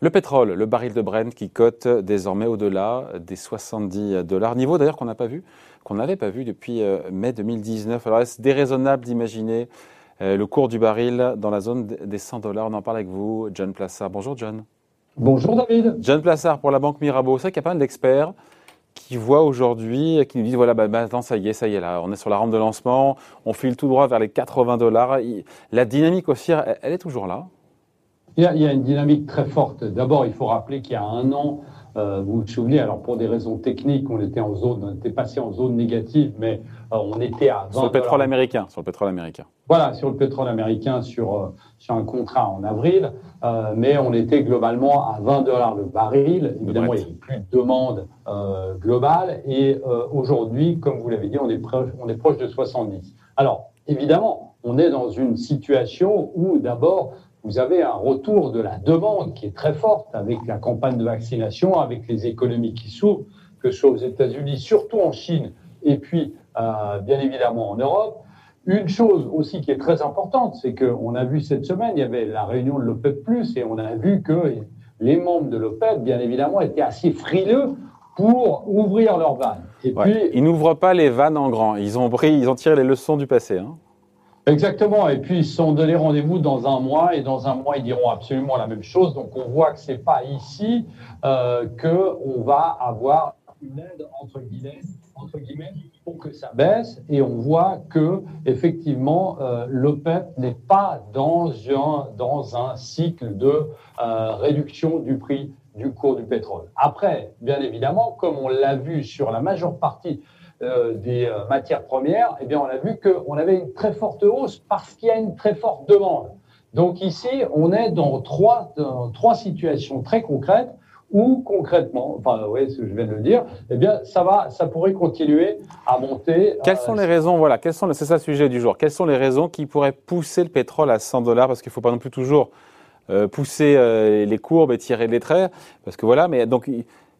Le pétrole, le baril de Brent qui cote désormais au-delà des 70 dollars, niveau d'ailleurs qu'on n'a pas vu, qu'on n'avait pas vu depuis euh, mai 2019. Alors est-ce déraisonnable d'imaginer euh, le cours du baril dans la zone des 100 dollars? On en parle avec vous, John Plassard. Bonjour John. Bonjour David. John Plassard pour la Banque Mirabeau. C'est qu'il y a pas mal d'experts qui voient aujourd'hui, qui nous disent voilà, bah, maintenant ça y est, ça y est, là, on est sur la rampe de lancement, on file tout droit vers les 80 dollars. La dynamique haussière, elle est toujours là il y, a, une dynamique très forte. D'abord, il faut rappeler qu'il y a un an, euh, vous vous souvenez, alors pour des raisons techniques, on était en zone, on était passé en zone négative, mais euh, on était à 20 sur le pétrole américain, sur le pétrole américain. Voilà, sur le pétrole américain, sur euh, sur un contrat en avril, mais on était globalement à 20 dollars le baril. Évidemment, il n'y a plus de demande globale, et aujourd'hui, comme vous l'avez dit, on est proche, on est proche de 70. Alors, évidemment, on est dans une situation où d'abord vous avez un retour de la demande qui est très forte avec la campagne de vaccination, avec les économies qui s'ouvrent, que ce soit aux États-Unis, surtout en Chine, et puis euh, bien évidemment en Europe. Une chose aussi qui est très importante, c'est qu'on a vu cette semaine, il y avait la réunion de l'OPEP+, et on a vu que les membres de l'OPEP, bien évidemment, étaient assez frileux pour ouvrir leurs vannes. Et puis, ils n'ouvrent pas les vannes en grand. Ils ont pris, ils ont tiré les leçons du passé. Hein. Exactement. Et puis, ils sont donné rendez-vous dans un mois, et dans un mois, ils diront absolument la même chose. Donc, on voit que c'est pas ici euh, qu'on va avoir une aide entre guillemets, entre guillemets pour que ça baisse. Et on voit que effectivement, euh, l'OPEP n'est pas dans un, dans un cycle de euh, réduction du prix du cours du pétrole. Après, bien évidemment, comme on l'a vu sur la majeure partie euh, des euh, matières premières, eh bien, on a vu qu'on avait une très forte hausse parce qu'il y a une très forte demande. Donc ici, on est dans trois, trois situations très concrètes où concrètement, enfin, oui, ce que je viens de dire, eh bien, ça va, ça pourrait continuer à monter. Quelles sont les raisons, voilà, quelles sont, c'est ça le sujet du jour. Quelles sont les raisons qui pourraient pousser le pétrole à 100 dollars? Parce qu'il ne faut pas non plus toujours euh, pousser les courbes et tirer les traits, parce que voilà, mais donc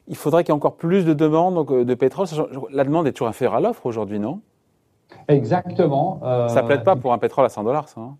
il faudrait qu'il y ait encore plus de demandes donc, euh, de pétrole. La demande est toujours inférieure à l'offre aujourd'hui, non? Exactement. Euh, ça ne plaide pas pour un pétrole à 100 dollars, ça hein?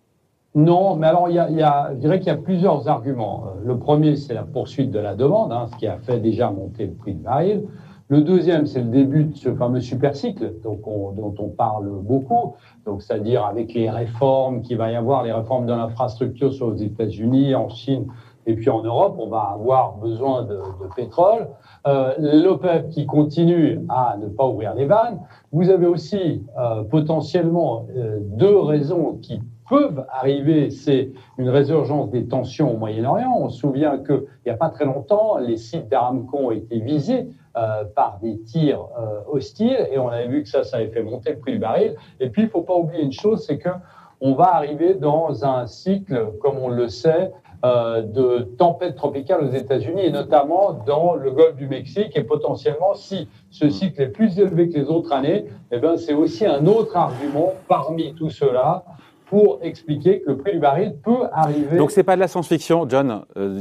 Non, mais alors il y, a, je dirais qu'il y a plusieurs arguments. Le premier, c'est la poursuite de la demande, hein, ce qui a fait déjà monter le prix de baril. Le deuxième, c'est le début de ce fameux supercycle donc dont on parle beaucoup, donc c'est-à-dire avec les réformes qu'il va y avoir, les réformes de l'infrastructure sur les États-Unis, en Chine, et puis en Europe, on va avoir besoin de, pétrole. Euh, L'OPEP qui continue à ne pas ouvrir les vannes. Vous avez aussi euh, potentiellement euh, deux raisons qui peuvent arriver. C'est une résurgence des tensions au Moyen-Orient. On se souvient qu'il n'y a pas très longtemps, les sites d'Aramco ont été visés euh, par des tirs hostiles et on avait vu que ça, ça avait fait monter le prix du baril. Et puis, il ne faut pas oublier une chose, c'est que on va arriver dans un cycle, comme on le sait, euh, de tempêtes tropicales aux États-Unis et notamment dans le golfe du Mexique. Et potentiellement, si ce cycle est plus élevé que les autres années, eh ben, c'est aussi un autre argument parmi tout cela pour expliquer que le prix du baril peut arriver. Donc c'est pas de la science-fiction, John. Euh,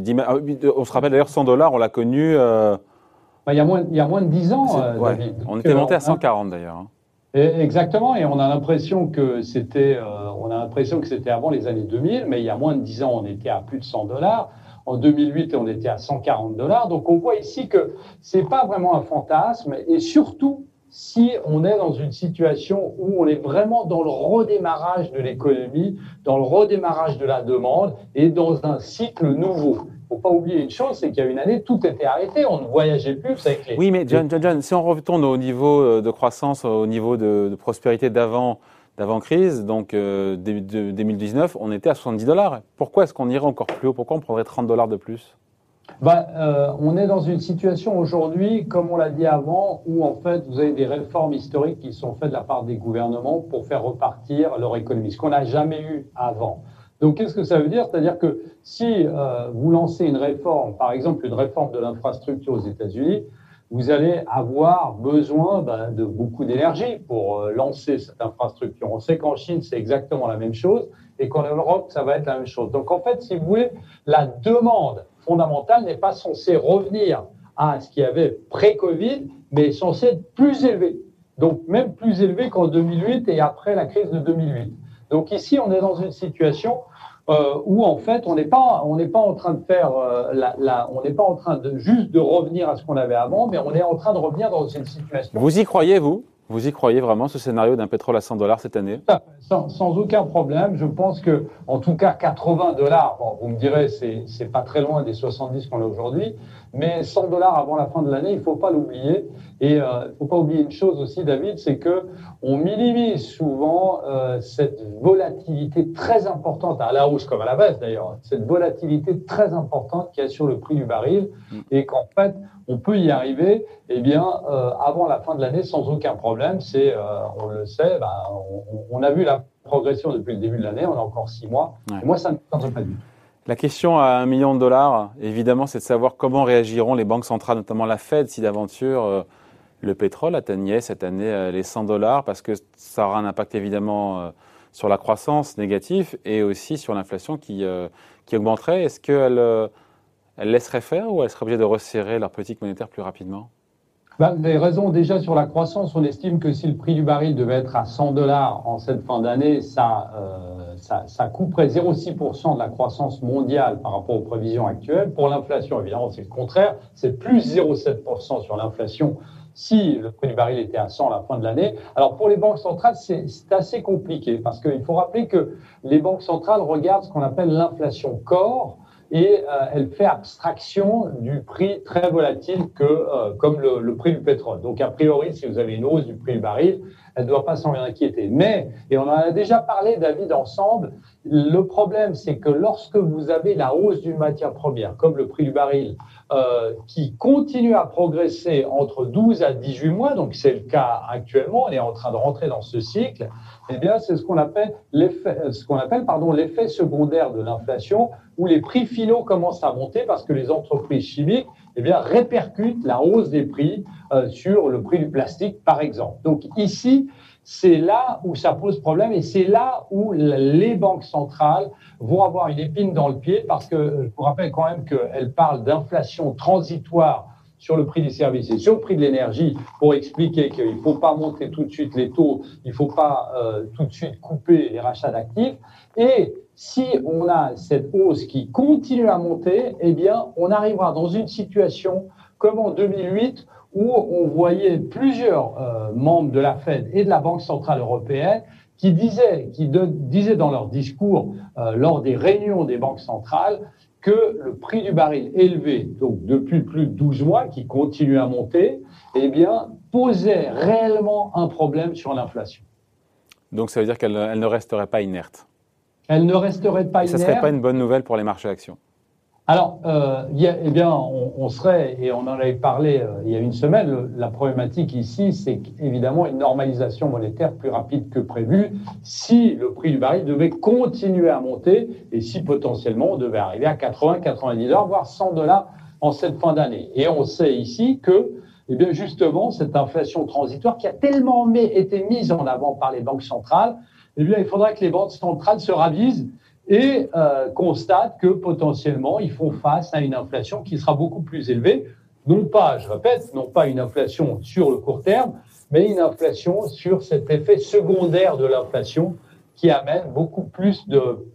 on se rappelle d'ailleurs 100 dollars, on l'a connu. Euh... Bah, il, y a moins, il y a moins de 10 ans, David. On était monté à 140 d'ailleurs. Exactement, et on a l'impression que c'était, euh, on a l'impression que c'était avant les années 2000, mais il y a moins de 10 ans, on était à plus de 100 dollars. En 2008, on était à 140 dollars. Donc, on voit ici que c'est pas vraiment un fantasme, et surtout si on est dans une situation où on est vraiment dans le redémarrage de l'économie, dans le redémarrage de la demande et dans un cycle nouveau faut pas oublier une chose, c'est qu'il y a une année, tout était arrêté, on ne voyageait plus avec les... Oui, mais John, John, John, si on retourne au niveau euh, de croissance, au niveau de, prospérité d'avant d'avant crise, donc euh, 2019, on était à 70 dollars. Pourquoi est-ce qu'on irait encore plus haut? Pourquoi on prendrait 30 dollars de plus? Bah, euh, on est dans une situation aujourd'hui, comme on l'a dit avant, où en fait vous avez des réformes historiques qui sont faites de la part des gouvernements pour faire repartir leur économie, ce qu'on n'a jamais eu avant. Donc, qu'est-ce que ça veut dire? C'est-à-dire que si euh, vous lancez une réforme, par exemple une réforme de l'infrastructure aux États-Unis, vous allez avoir besoin ben, de beaucoup d'énergie pour euh, lancer cette infrastructure. On sait qu'en Chine, c'est exactement la même chose et qu'en Europe, ça va être la même chose. Donc, en fait, si vous voulez, la demande fondamentale n'est pas censée revenir à ce qu'il y avait pré-Covid, mais censée être plus élevée. Donc, même plus élevée qu'en 2008 et après la crise de 2008. Donc ici, on est dans une situation euh, où en fait on n'est pas on n'est pas en train de faire euh, la, on n'est pas en train de juste de revenir à ce qu'on avait avant, mais on est en train de revenir dans une situation. Vous y croyez vous? Vous y croyez vraiment ce scénario d'un pétrole à 100 dollars cette année? Sans, sans, aucun problème. Je pense que, en tout cas, 80 dollars. Bon, vous me direz, c'est c'est pas très loin des 70 qu'on a aujourd'hui, mais 100 dollars avant la fin de l'année, il faut pas l'oublier. Et il euh, faut pas oublier une chose aussi, David, c'est que on minimise souvent euh, cette volatilité très importante à la hausse comme à la baisse d'ailleurs, cette volatilité très importante qu'il y a sur le prix du baril, mm. et qu'en fait on peut y arriver, eh bien, euh, avant la fin de l'année sans aucun problème. C'est, on le sait, bah, on, on, a vu la progression depuis le début de l'année. On a encore six mois. Et moi, ça ne me pas du tout. La question à un million de dollars, évidemment, c'est de savoir comment réagiront les banques centrales, notamment la Fed, si d'aventure euh, le pétrole atteignait cette année les 100 dollars, parce que ça aura un impact évidemment sur la croissance négative et aussi sur l'inflation qui, qui augmenterait. Est-ce qu'elle elle laisserait faire ou elle serait obligée de resserrer leur politique monétaire plus rapidement? Ben, les raisons déjà sur la croissance, on estime que si le prix du baril devait être à 100 dollars en cette fin d'année, ça, euh, ça, ça, couperait 0,6% de la croissance mondiale par rapport aux prévisions actuelles. Pour l'inflation, évidemment, c'est le contraire, c'est plus 0,7% sur l'inflation si le prix du baril était à 100 à la fin de l'année. Alors pour les banques centrales, c'est assez compliqué parce qu'il faut rappeler que les banques centrales regardent ce qu'on appelle l'inflation corps et euh, elle fait abstraction du prix très volatile que, euh, comme le, prix du pétrole. Donc, a priori, si vous avez une hausse du prix du baril, elle ne doit pas s'en inquiéter. Mais, et on en a déjà parlé, David, ensemble, le problème, c'est que lorsque vous avez la hausse d'une matière première, comme le prix du baril, euh, qui continue à progresser entre 12 à 18 mois, donc c'est le cas actuellement, on est en train de rentrer dans ce cycle, eh bien, c'est ce qu'on appelle l'effet, ce qu'on appelle, pardon, l'effet secondaire de l'inflation, où les prix finaux commencent à monter parce que les entreprises chimiques, eh bien, répercutent la hausse des prix euh, sur le prix du plastique, par exemple. Donc ici, c'est là où ça pose problème et c'est là où les banques centrales vont avoir une épine dans le pied parce que je vous rappelle quand même qu'elles parlent d'inflation transitoire sur le prix des services et sur le prix de l'énergie pour expliquer qu'il ne faut pas monter tout de suite les taux, il ne faut pas euh, tout de suite couper les rachats d'actifs. Et si on a cette hausse qui continue à monter, eh bien, on arrivera dans une situation comme en 2008 où on voyait plusieurs euh, membres de la Fed et de la Banque centrale européenne qui disaient, qui disaient dans leur discours euh, lors des réunions des banques centrales que le prix du baril élevé, donc depuis plus de 12 mois, qui continue à monter, eh bien, posait réellement un problème sur l'inflation. Donc ça veut dire qu'elle ne resterait pas inerte Elle ne resterait pas inerte. Ce ne serait pas une bonne nouvelle pour les marchés actions alors, euh, eh bien, on, on, serait, et on en avait parlé euh, il y a une semaine, la problématique ici, c'est évidemment une normalisation monétaire plus rapide que prévu si le prix du baril devait continuer à monter et si potentiellement on devait arriver à 80, 90 dollars, voire 100 dollars en cette fin d'année. Et on sait ici que, eh bien, justement, cette inflation transitoire qui a tellement été mise en avant par les banques centrales, eh bien, il faudra que les banques centrales se ravisent et euh, constate que potentiellement ils font face à une inflation qui sera beaucoup plus élevée, non pas, je répète, non pas une inflation sur le court terme, mais une inflation sur cet effet secondaire de l'inflation qui amène beaucoup plus de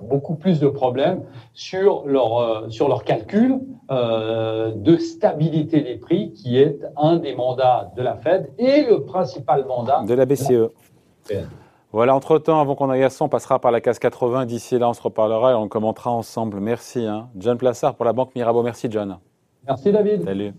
beaucoup plus de problèmes sur leur euh, sur leur calcul euh, de stabilité des prix qui est un des mandats de la Fed et le principal mandat de la BCE. Voilà, entre-temps, avant qu'on aille à 100, on passera par la case 80. D'ici là, on se reparlera et on commentera ensemble. Merci. Hein. John Plassard pour la Banque Mirabeau. Merci, John. Merci, David. Salut.